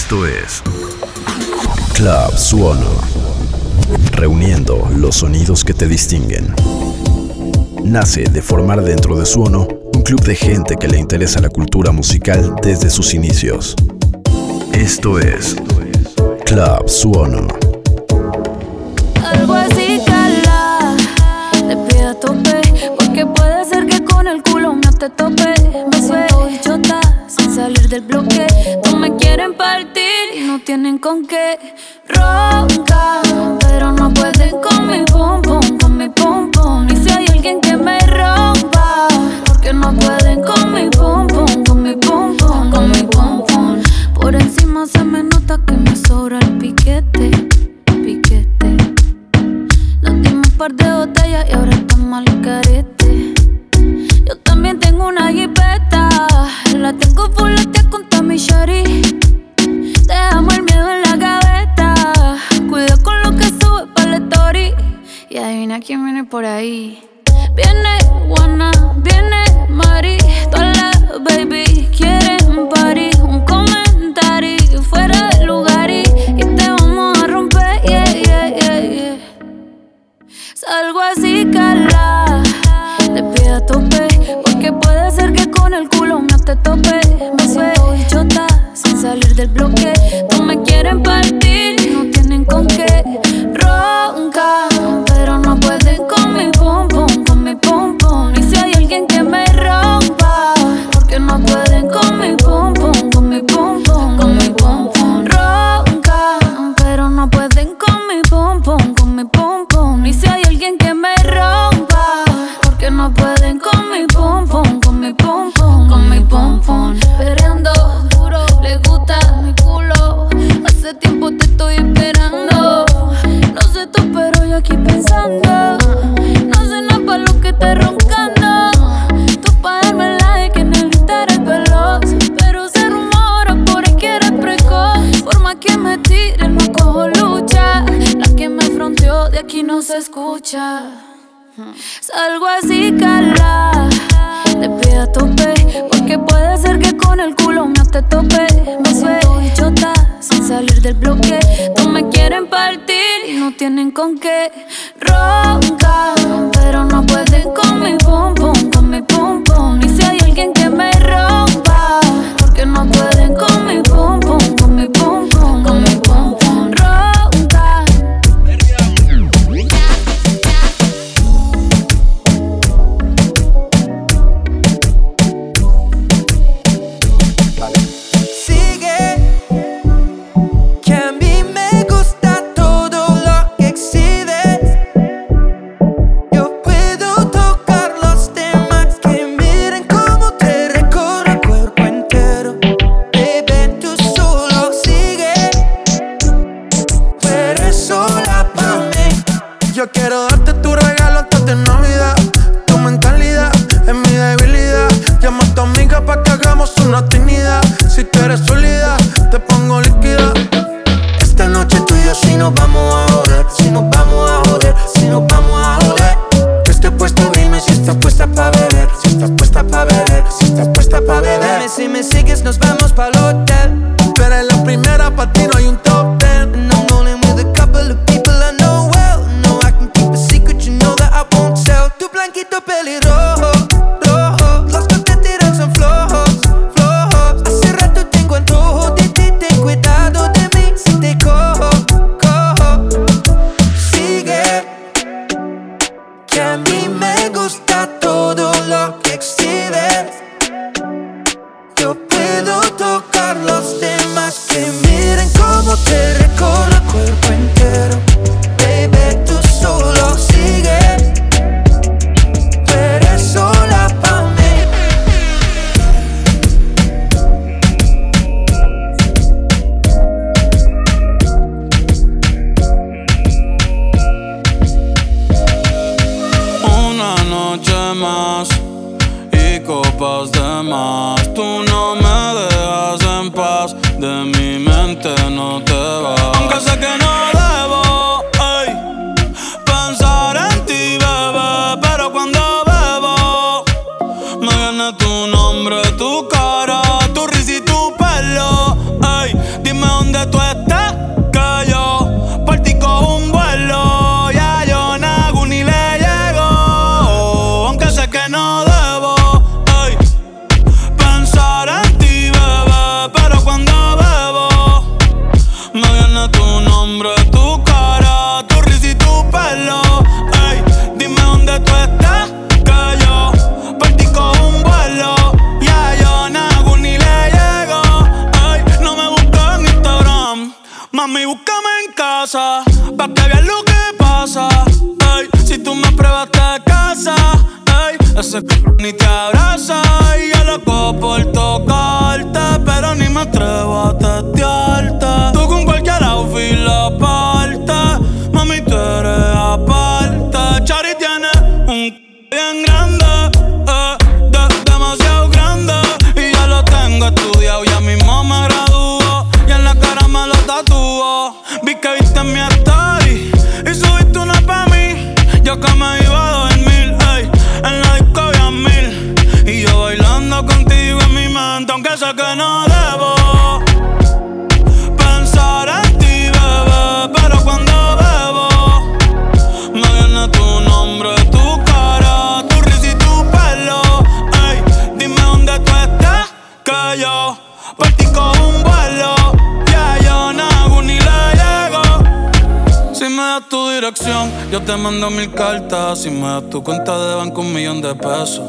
Esto es Club Suono. Reuniendo los sonidos que te distinguen. Nace de formar dentro de Suono un club de gente que le interesa la cultura musical desde sus inicios. Esto es Club Suono. Algo así cala, te pido tope, porque puede ser que con el culo no te. Me suelto chota sin salir del bloque. Tienen con qué. Ronca, pero no pueden con mi pum pum, con mi pum pum. Y si hay alguien que me rompa, porque no pueden con mi pum pum, con mi pum pum, con mi pum. Por encima se me nota que me sobra el piquete, piquete. Nos dimos un par de botellas y ahora estamos al carete. Yo también tengo una jipeta, la tengo fuletea con Tommy Shari. Quién viene por ahí. Viene Juana, viene Mari, todas las baby quieren party. Un comentario fuera de lugar y, y te vamos a romper, yeah, yeah, yeah, yeah. Salgo así, cala. Te pido a tope. Porque puede ser que con el culo no te tope. Me suelto y chota sin salir del bloque. No me quieren partir Salgo así, cala. Te pido a tope. Porque puede ser que con el culo no te tope. Me suelto y chota sin salir del bloque. No me quieren partir y no tienen con qué. tá Yo te mando mil cartas y me das tu cuenta de banco un millón de pesos.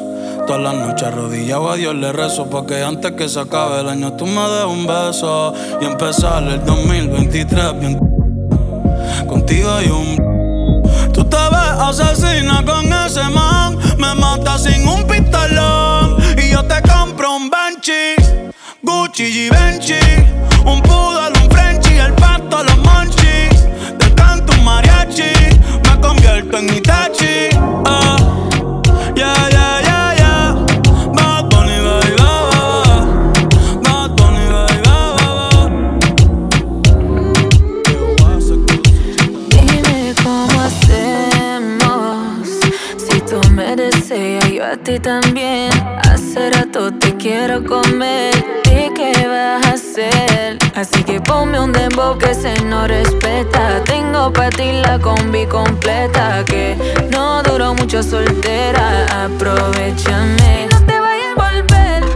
Todas las noches arrodillado a Dios le rezo Porque antes que se acabe el año tú me des un beso Y empezar el 2023 bien Contigo y un Tú te ves asesina con ese man Me mata sin un pistolón Y yo te compro un Benchi Gucci Givenchy Un poodle experto en Itachi. Ah, yeah, yeah, yeah, yeah. Bad Bunny, baby, baba. Bad Bunny, baby, baba. Dime cómo hacemos. Si tú me deseas, yo a ti también. Hace rato te quiero comer. ¿Y qué vas a hacer? Así que ponme un dembow que se no respeta. Tengo para ti la combi completa. Que no duró mucho soltera. Aprovechame. Y no te vayas a volver.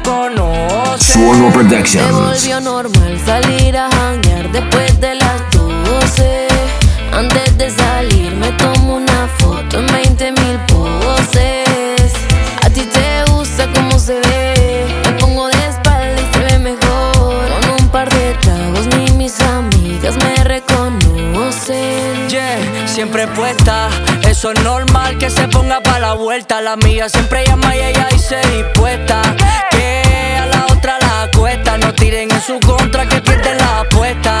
me conoce. Suono Productions. Volvió normal salir a después del la vuelta. La amiga siempre llama y ella dice dispuesta. Que a la otra la cuesta. No tiren en su contra que pierden la apuesta.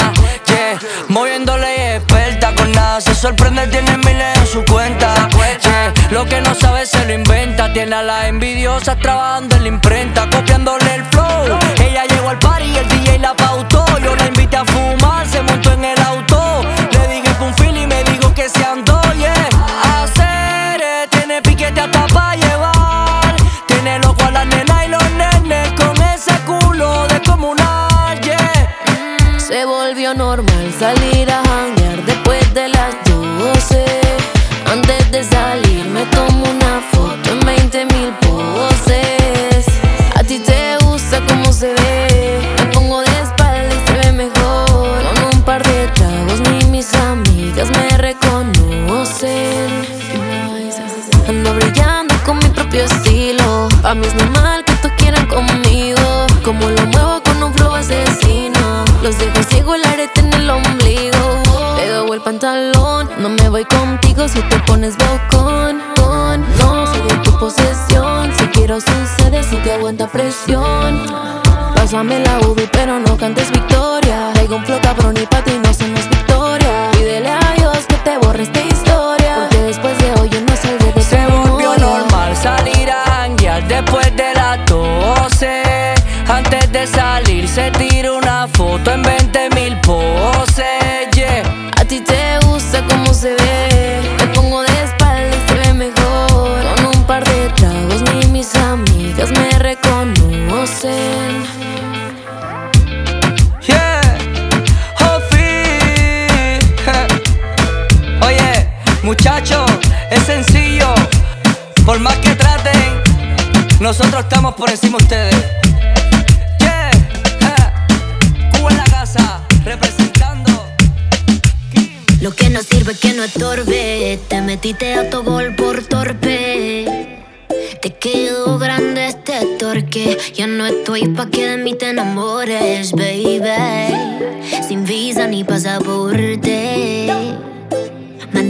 Yeah, moviéndole experta. Con nada se sorprende, tiene miles en su cuenta. Yeah, lo que no sabe se lo inventa. Tiene a las envidiosas trabajando en la imprenta. Copiándole el flow. Ella llegó al party y el DJ la pautó. Pantalón. No me voy contigo si te pones bocón. Con, no soy de tu posesión. Si quiero sucede si te aguanta presión. Pásame la UV pero no cantes victoria. Traigo un flow cabrón y pa' ti no somos victoria. Pídele a Dios que te borre esta historia. Porque después de hoy yo no saldré de Se tu volvió memoria. normal salir a janguear después de las 12. Antes de salir se tira una foto en 20 mil poses, Por más que traten, nosotros estamos por encima de ustedes. Yeah, eh. La casa, representando. Lo que no sirve que no estorbe. Te metiste a tu gol por torpe. Te quedó grande este torque. Ya no estoy pa' que de mí te enamores, baby. Sin visa ni pasaporte.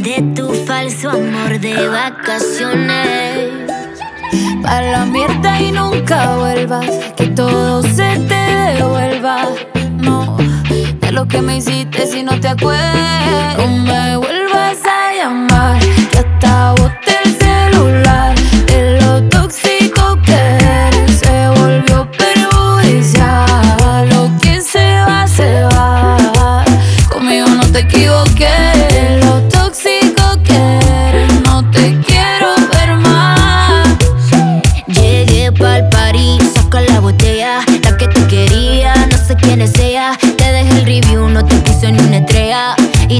Mandé tu falso amor de vacaciones. Pa' la mierda y nunca vuelvas. Que todo se te devuelva. No, de lo que me hiciste si no te acuerdas. No me vuelvas a llamar. Que hasta el celular.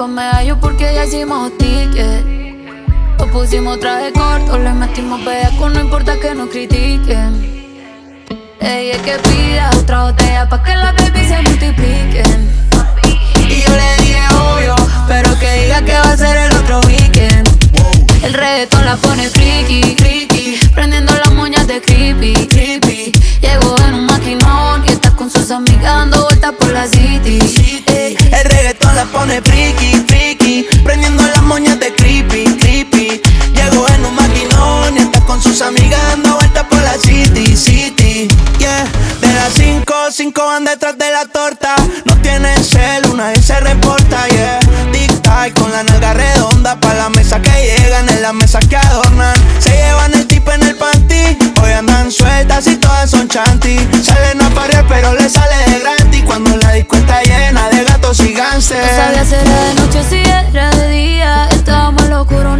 pa' medallo porque ya hicimos ticket. Nos pusimos traje corto, le metimos con no importa que nos critiquen. Ella es que pida otra botella pa' que las baby se multipliquen. Y yo le dije obvio, pero que diga que va a ser el otro weekend. El reggaetón la pone friki, friki, prendiendo las moñas de creepy, creepy. Llegó en un maquinón y está con sus amigas dando vueltas por la city pone friki, friki. Prendiendo las moñas de creepy, creepy. Llegó en un maquinón y está con sus amigas dando vueltas por la city, city. Yeah, de las 5, 5 van detrás de la torta. No tienen cel, una vez se reporta, yeah. Tic tac con la nalga redonda. Pa' la mesa que llegan, en la mesa que adornan. Se sueltas y todas son chanty. Salen a parir pero le sale de gratis. Cuando la disco está llena de gatos y gánster. No sabía si era de noche si era de día. Estábamos locura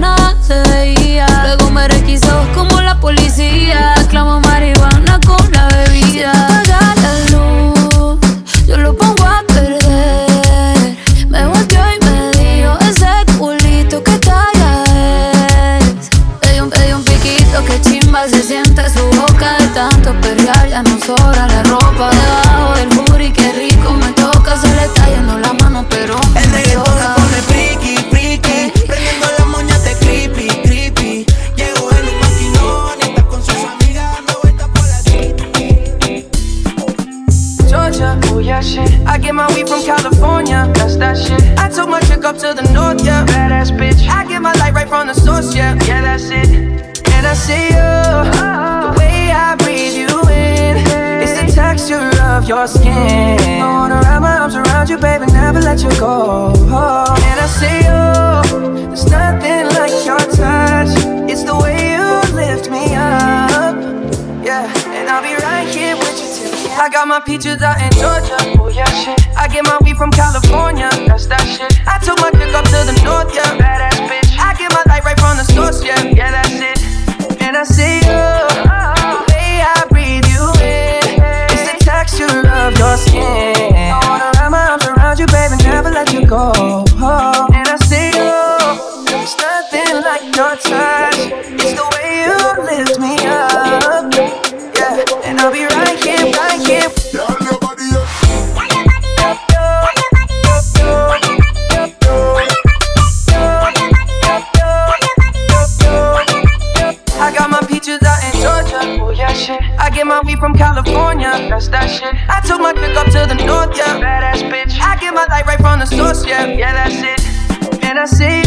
let you go. And I say, oh, there's nothing like your touch. It's the way you lift me up. Yeah, and I'll be right here with you till the end. I got my peaches out in Georgia. Oh, yeah, shit. I get my weed from California. That's that shit. I took my dick up to the north, yeah. Badass bitch. I get my light right from the source, yeah. Yeah, that's from California, that's that shit. I took my pick up to the north, yeah. Badass bitch. I get my light right from the source, yeah. Yeah, that's it. And I see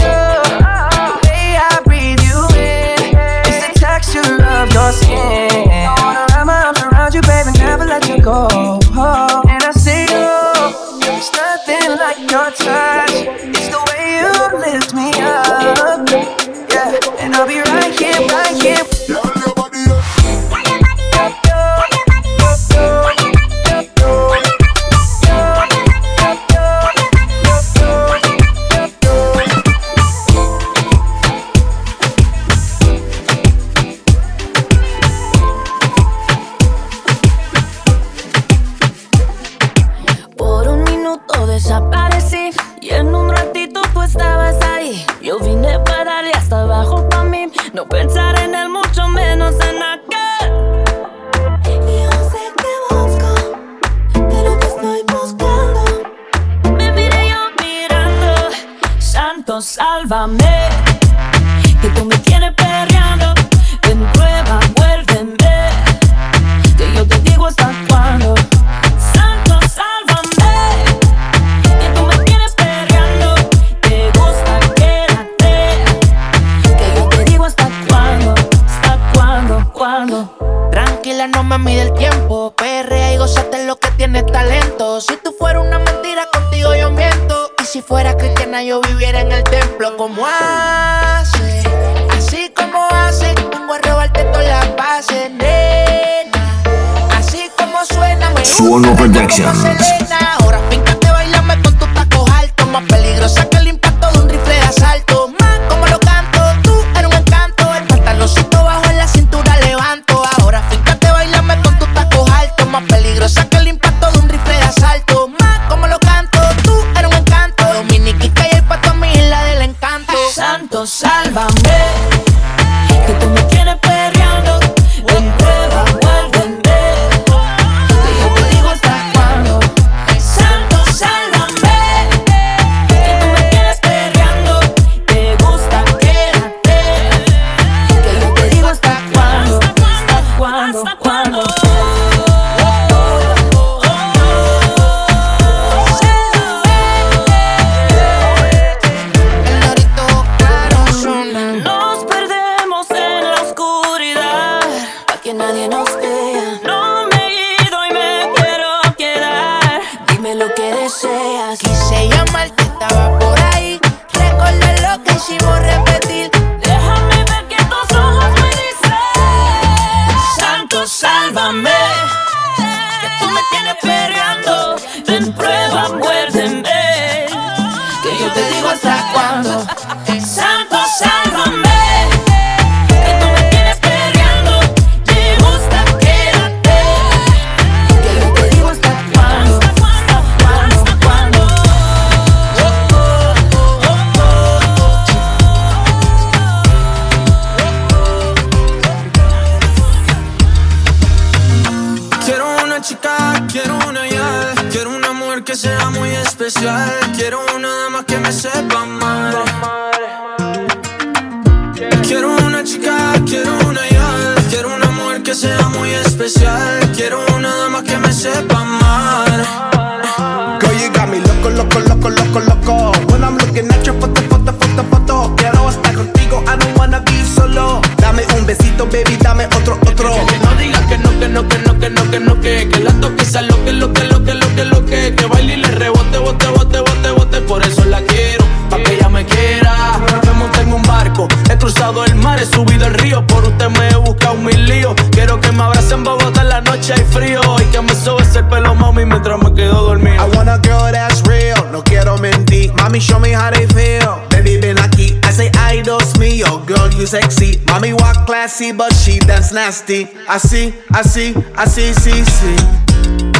sexy. Mami, walk classy, but she dance nasty. Así, así, así, sí, sí.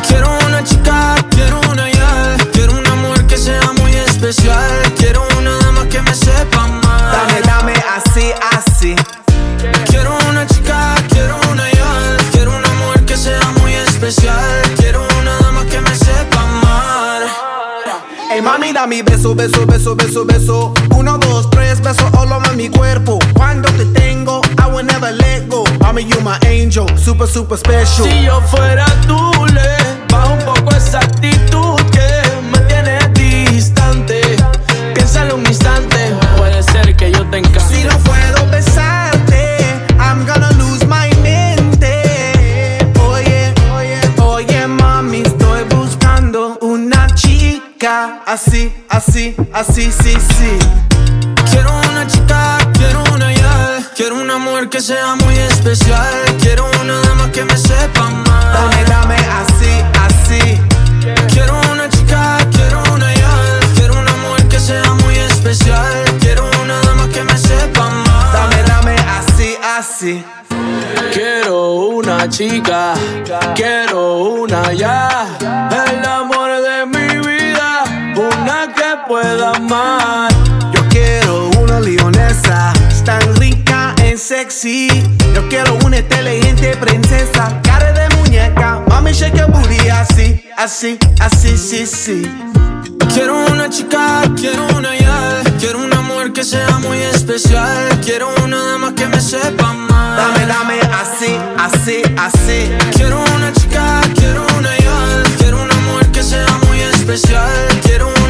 Quiero una chica, quiero una ya. Quiero una mujer que sea muy especial. Quiero una dama que me sepa mal. Dame, dame, así, así. Quiero una chica, quiero una ya. Quiero una mujer que sea muy especial. Quiero una dama que me sepa mal. Ey, mami, dame beso, beso, beso, beso, beso. Uno, dos, tres, beso all over mi cuerpo. Cuando te tengo, I will never let go. Mami, you my angel, super, super special. Si yo fuera tú, le bajo un poco esa actitud que me tiene distante. Piénsalo un instante, puede ser que yo te encante. Si no puedo besarte, I'm gonna lose my mente. Oye, oye, oye, mami, estoy buscando una chica así, así, así, sí, sí. Quiero una chica, quiero una ya. Quiero una mujer que sea muy especial. Quiero una dama que me sepa mal. Dame, dame así, así. Quiero una chica, quiero una ya. Quiero una mujer que sea muy especial. Quiero una dama que me sepa mal. Dame, dame así, así. Quiero una chica, quiero una ya. El amor de mi vida, una que pueda amar. Sexy. Yo quiero una inteligente princesa, cara de muñeca. Mami, shake your booty así, así, así, sí, sí. Quiero una chica, quiero una ya. Quiero una mujer que sea muy especial. Quiero una dama que me sepa mal. Dame, dame así, así, así. Quiero una chica, quiero una ya. Quiero una mujer que sea muy especial. Quiero una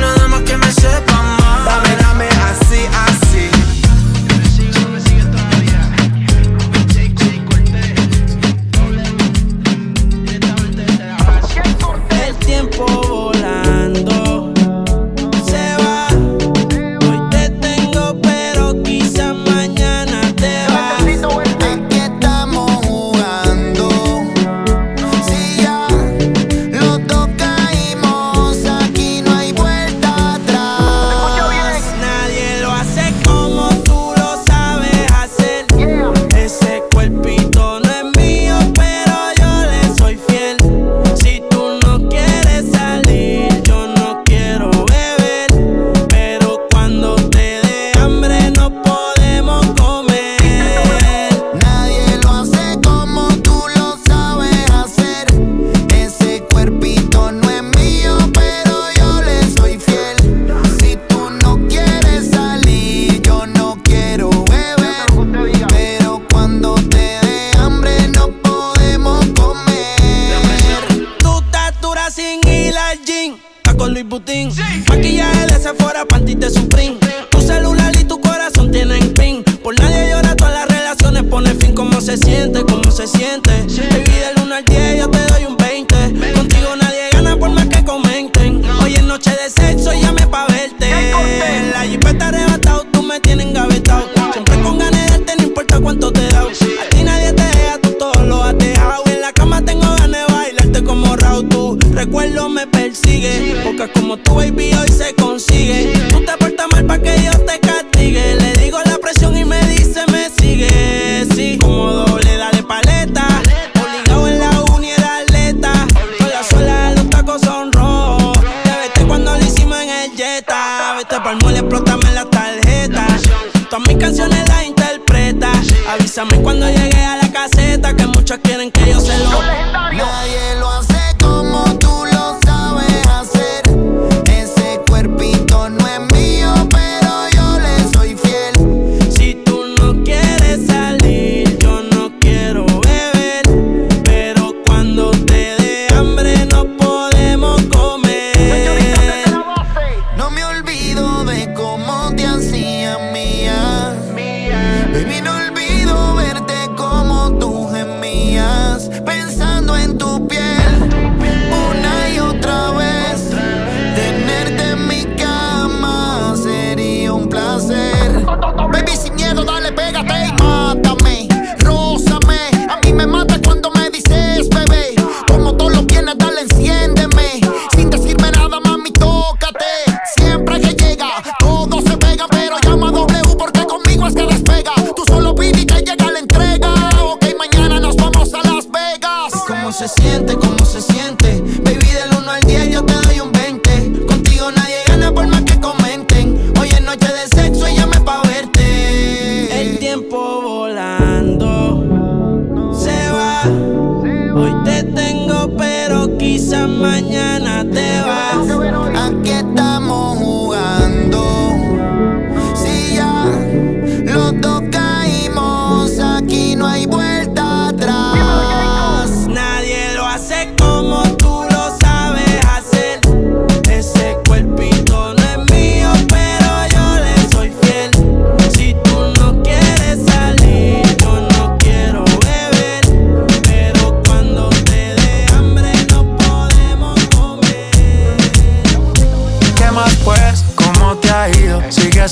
Porque como tu baby hoy se consigue. Tú te portas mal pa' que Dios te castigue. Le digo la presión y me dice me sigue. Sí, como doble, dale paleta. Obligado en la uni era atleta. Sola, sola, los tacos son rojos. Te vete cuando lo hicimos en el Jetta. Vete pa'l mole, explótame la tarjeta. Todas mis canciones las interpreta. Avísame cuando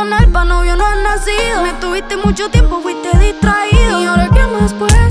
personal, pa' novio no has nacido. Me tuviste mucho tiempo, fuiste distraído. ¿Y ahora qué más pues?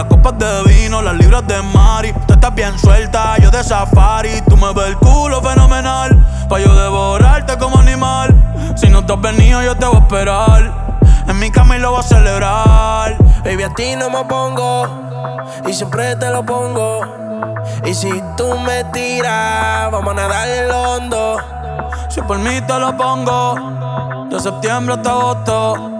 Las copas de vino, las libras de Mari. Tú estás bien suelta, yo de safari. Tú me ves el culo fenomenal, pa' yo devorarte como animal. Si no te has venido, yo te voy a esperar. En mi cama y lo voy a celebrar. Baby, a ti no me pongo y siempre te lo pongo. Y si tú me tiras, vamos a nadar el hondo. Si por mí te lo pongo, de septiembre hasta agosto.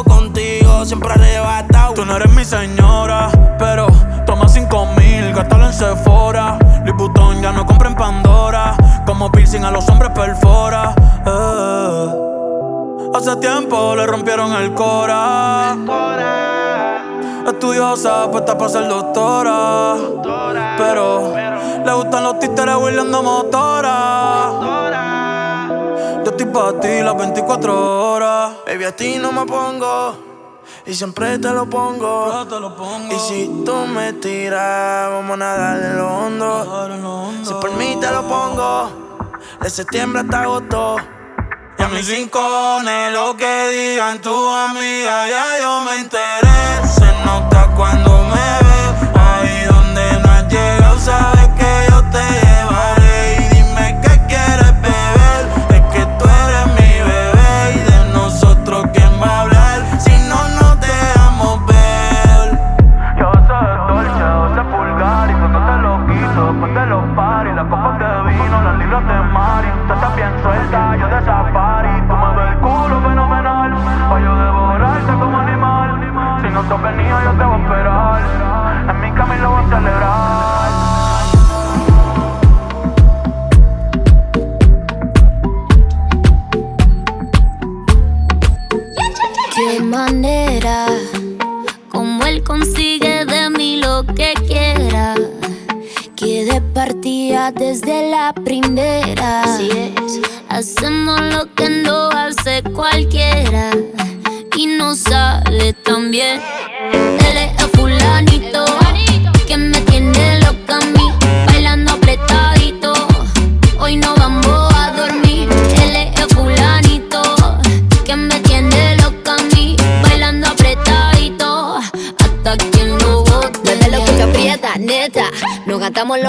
Siempre arrebatado. Tú no eres mi señora, pero toma cinco mil, gástalo en Sephora. Louis ya no compra en Pandora. Como piercing a los hombres perfora. Eh. Hace tiempo le rompieron el cora. Estudiosa, puesta para ser doctora. Pero le gustan los títeres huirleando motora. Yo estoy para ti las 24 horas. Baby, a ti no me pongo. Y siempre te lo pongo. Yo te lo pongo. Y si tú me tiras, vamos a nadar en lo hondo. Si por mí te lo pongo. De septiembre hasta agosto. Y a mis rincones, lo que digan tu amiga, ya yo me enteré. Se nota cuando me ve, ahí donde no has llegado, sabes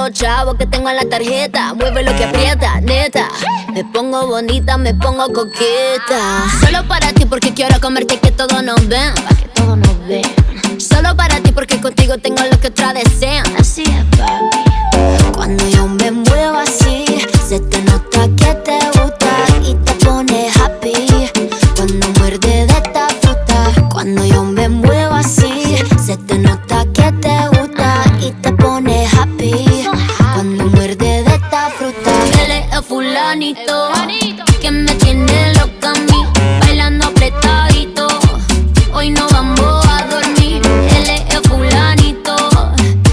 los chavos que tengo en la tarjeta. Mueve lo que aprieta, neta. Me pongo bonita, me pongo coqueta. Solo para ti porque quiero comerte que todos nos ven. Que todos nos ven. Solo para ti porque contigo tengo lo que otra desean. Así es, papi. Cuando yo me muevo así, se te nota que te gusta fulanito que me tiene loca a mí, bailando apretadito. Hoy no vamos a dormir. Él es el fulanito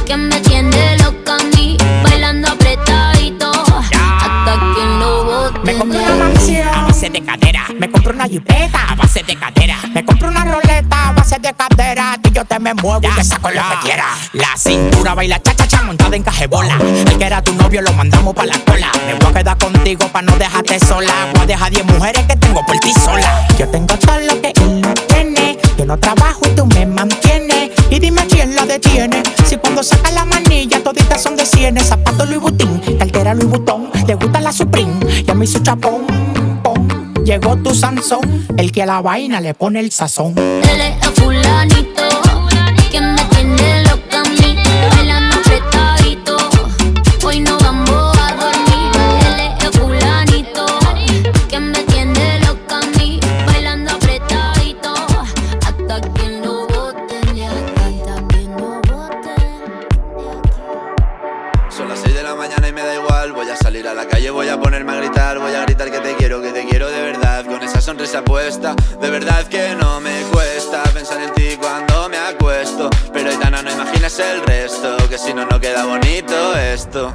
que me tiene loca a mí, bailando apretadito. Hasta que lo bote. Me compré una mansión a base de cadera. Me compré una jipeta a base de cadera. Me compré una roleta a base de cadera. Y yo te me muevo y te saco que. La cintura baila cha cha cha montada en cajebola. El que era tu novio lo mandamos pa' la cola. Me voy a quedar contigo pa' no dejarte sola. Voy a dejar 10 mujeres que tengo por ti sola. Yo tengo todo lo que él no tiene. Yo no trabajo y tú me mantienes. Y dime quién la detiene. Si cuando saca la manilla toditas son de cienes. Zapato Louis Vuitton, cartera Louis Vuitton. Le gusta la Supreme y a mí su chapón. Llegó tu Sansón, el que a la vaina le pone el sazón. Él es fulanito De verdad que no me cuesta pensar en ti cuando me acuesto. Pero Itana, no imaginas el resto, que si no, no queda bonito esto.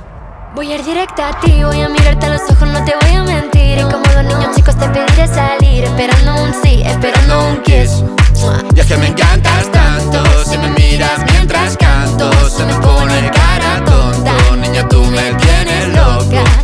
Voy a ir directa a ti, voy a mirarte a los ojos, no te voy a mentir. Y como los niños chicos te pediré salir, esperando un sí, esperando un kiss. Y es que me encantas tanto, si me miras mientras canto, se me pone cara tonta. Niña, tú me tienes loco.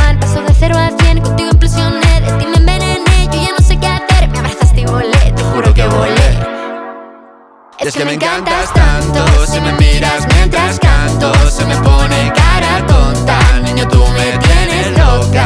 de cero a cien, contigo implosioné, de ti me envenené. Yo ya no sé qué hacer, me abrazaste y volé, te juro que volé. Es que me encantas tanto, si me miras mientras canto, se me pone cara tonta. Niño, tú me tienes loca.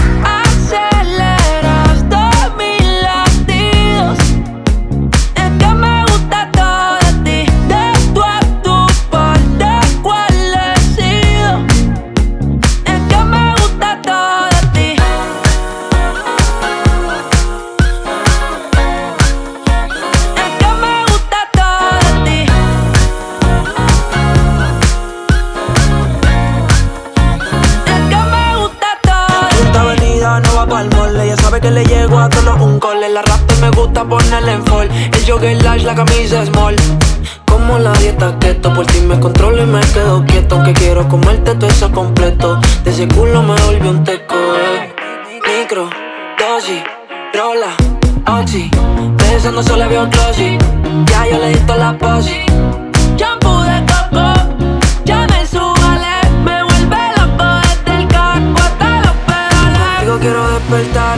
Como la dieta keto, por ti me controlo y me quedo quieto. Aunque quiero comerte todo eso completo. De ese culo me volvió un teco, eh. Micro, dosis, rola, oxi. Pensando solo veo glossy. Ya yo le di la posi. Shampoo de coco, ya me subale. Me vuelve loco desde el carro hasta los pedales. Digo quiero despertar,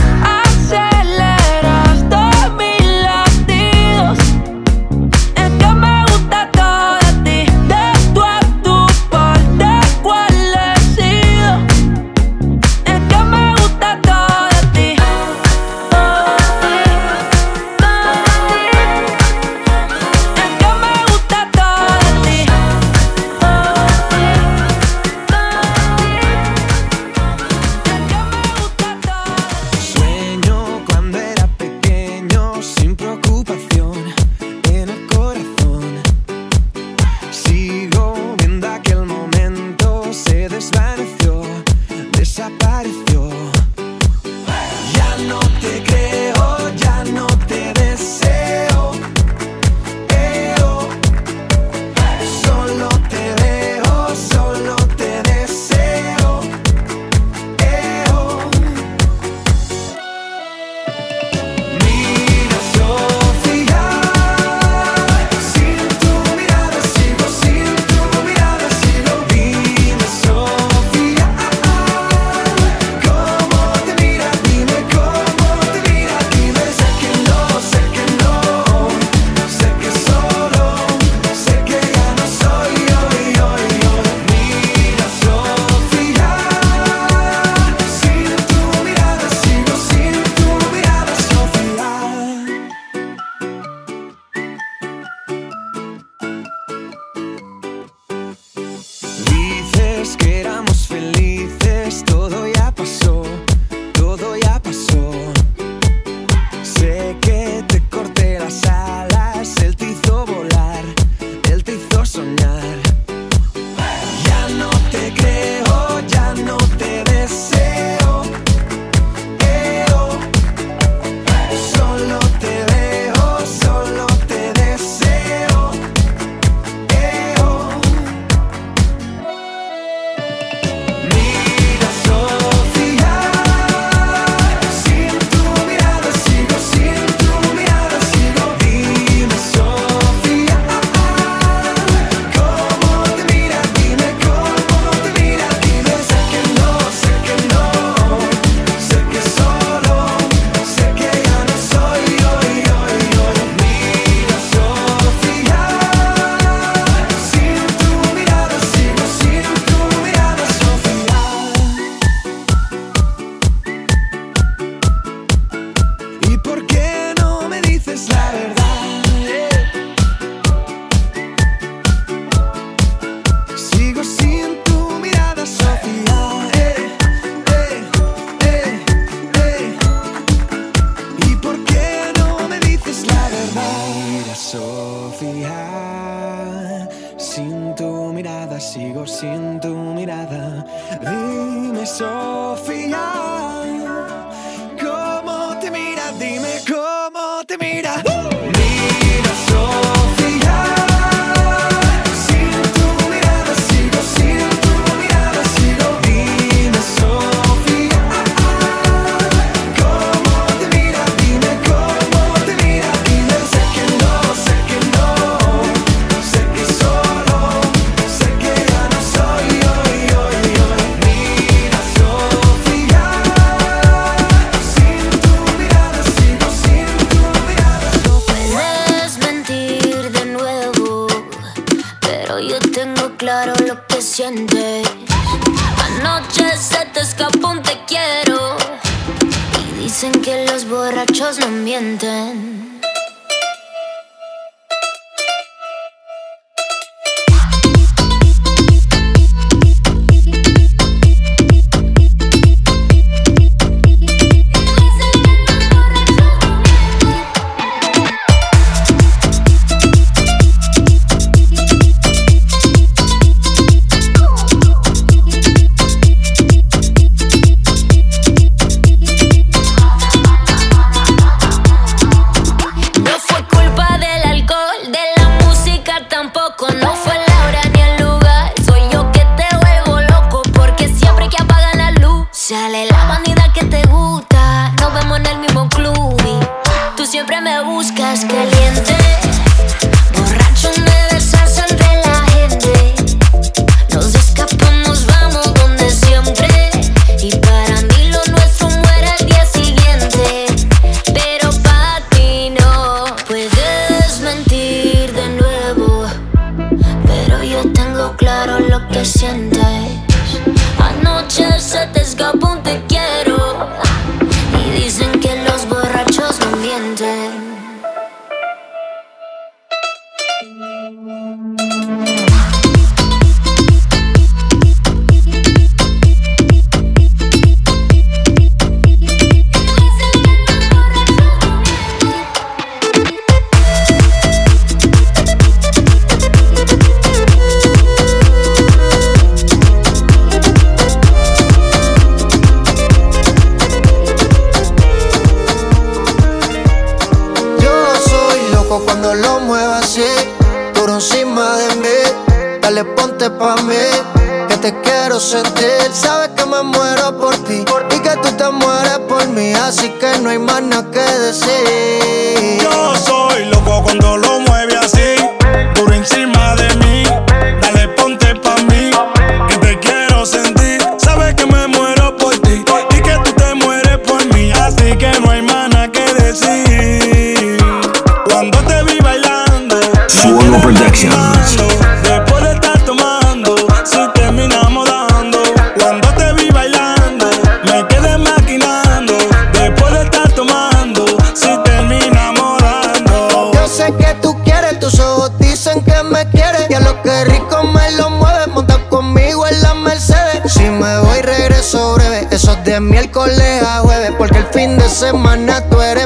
De miércoles a jueves, porque el fin de semana tú eres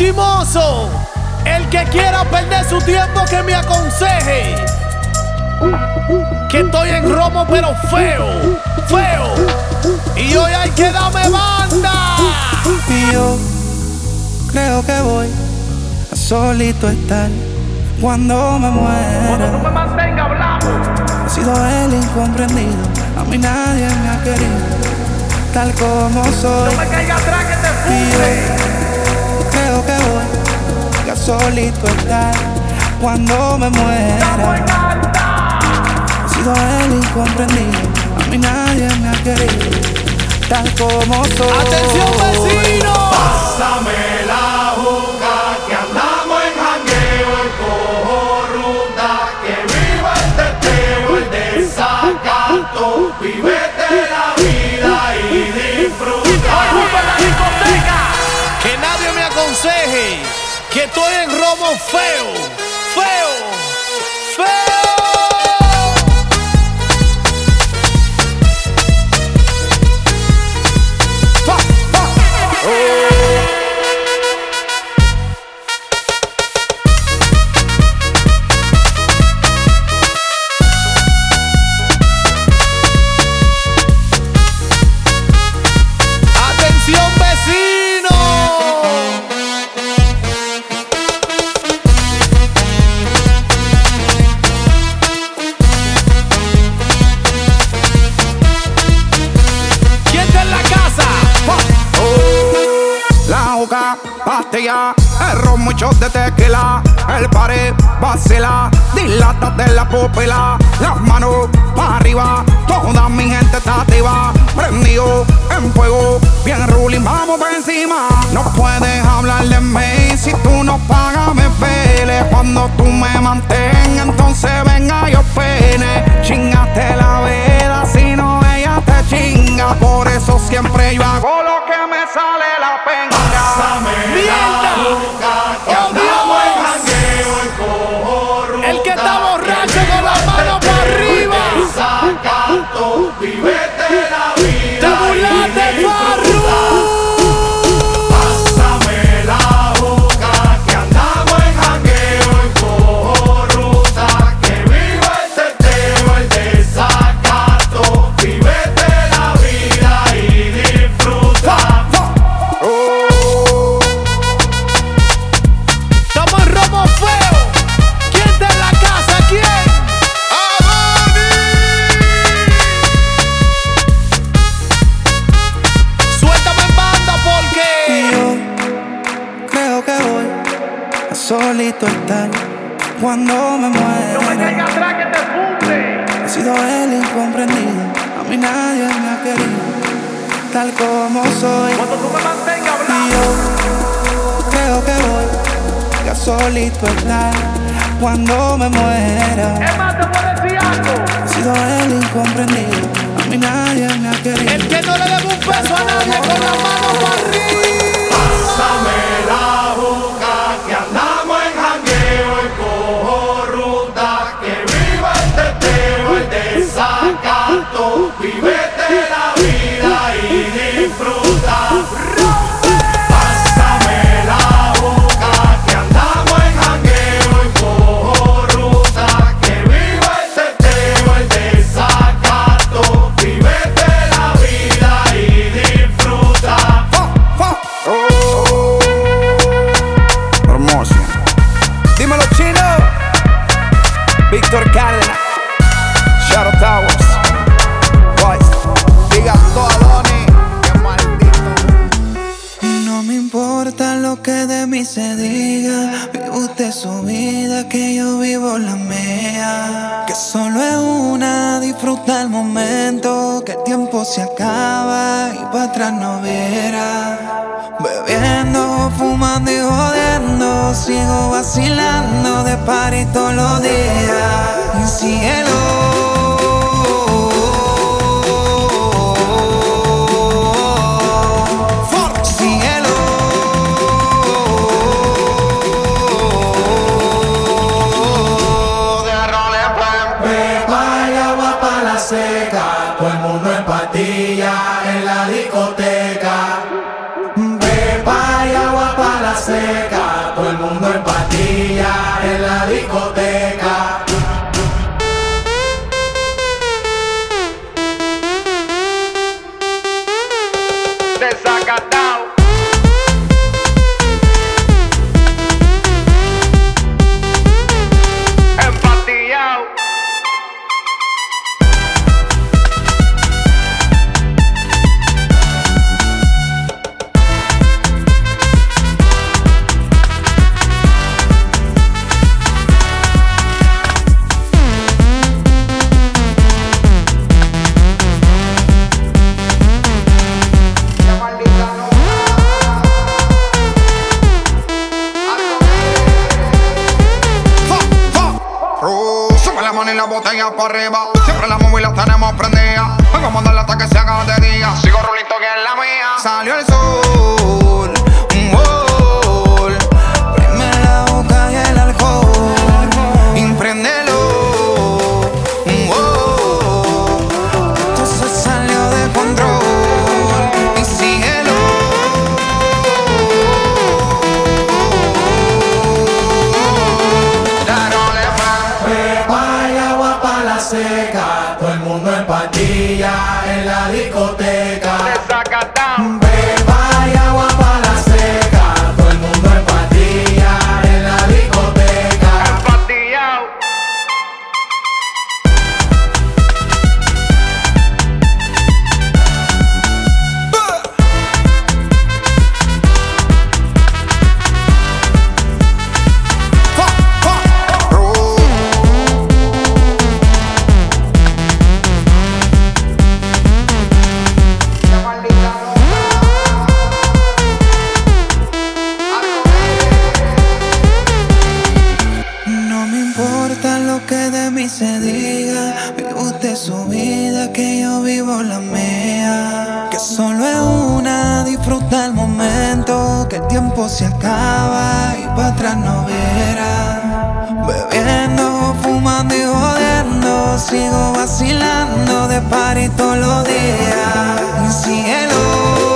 Chimoso, el que quiera perder su tiempo que me aconseje. Que estoy en romo pero feo, feo. Y hoy hay que darme banda. Y yo creo que voy a solito estar cuando me muera. me mantenga hablando. He sido el incomprendido, a mí nadie me ha querido, tal como soy. No me caiga atrás que te yo creo que voy a solito estar cuando me muera. He sido el incomprendido, a mí nadie me ha querido, tal como soy. ¡Atención, vecino! Pásame en solito estar cuando me muera. Es más. He sido el incomprendido, a mí nadie me ha querido. El que no le debo un peso a nadie con la mano para arriba. Pásamela. se acaba y para atrás no viera. Bebiendo, fumando y jodiendo, sigo vacilando de par todos los días. Mi cielo. no. Bebiendo, fumando y jodiendo, sigo vacilando de par todos los días. Cielo.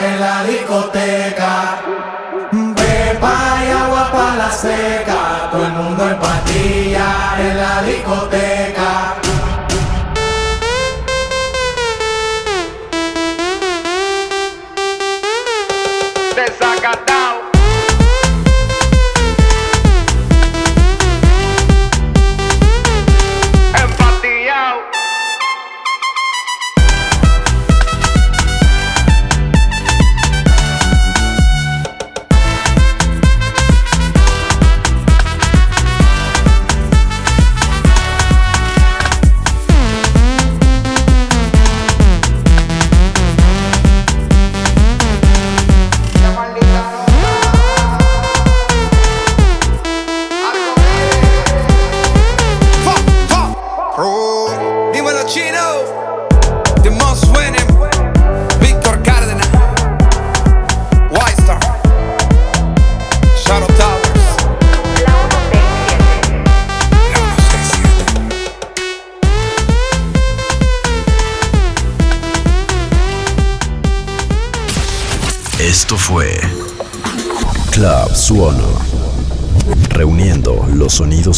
en la discoteca. Pepa y agua para la seca, todo el mundo en patilla en la discoteca.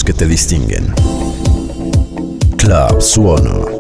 Que te distinguen. Club Suono.